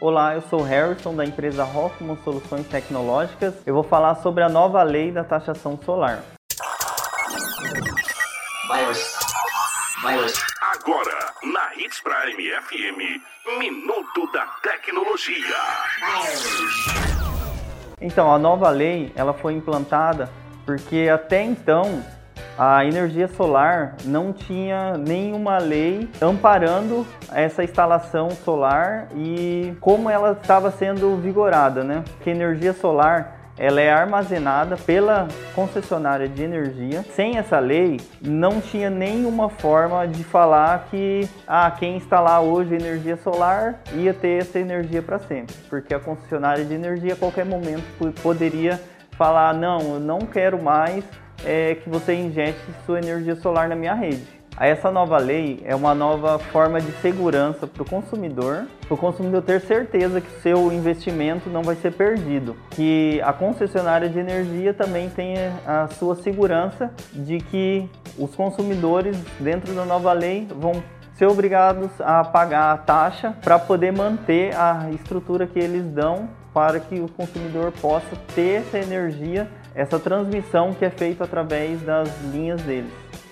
Olá, eu sou Harrison da empresa Hoffman Soluções Tecnológicas. Eu vou falar sobre a nova lei da taxação solar. Virus. Virus. Agora, na Hits Prime FM, Minuto da Tecnologia. Então, a nova lei, ela foi implantada porque até então a energia solar não tinha nenhuma lei amparando essa instalação solar e como ela estava sendo vigorada, né? Que energia solar ela é armazenada pela concessionária de energia. Sem essa lei, não tinha nenhuma forma de falar que ah, quem instalar hoje energia solar ia ter essa energia para sempre, porque a concessionária de energia a qualquer momento poderia falar não, eu não quero mais é, que você injete sua energia solar na minha rede. Essa nova lei é uma nova forma de segurança para o consumidor, para o consumidor ter certeza que seu investimento não vai ser perdido, que a concessionária de energia também tenha a sua segurança de que os consumidores dentro da nova lei vão ser obrigados a pagar a taxa para poder manter a estrutura que eles dão para que o consumidor possa ter essa energia, essa transmissão que é feita através das linhas deles.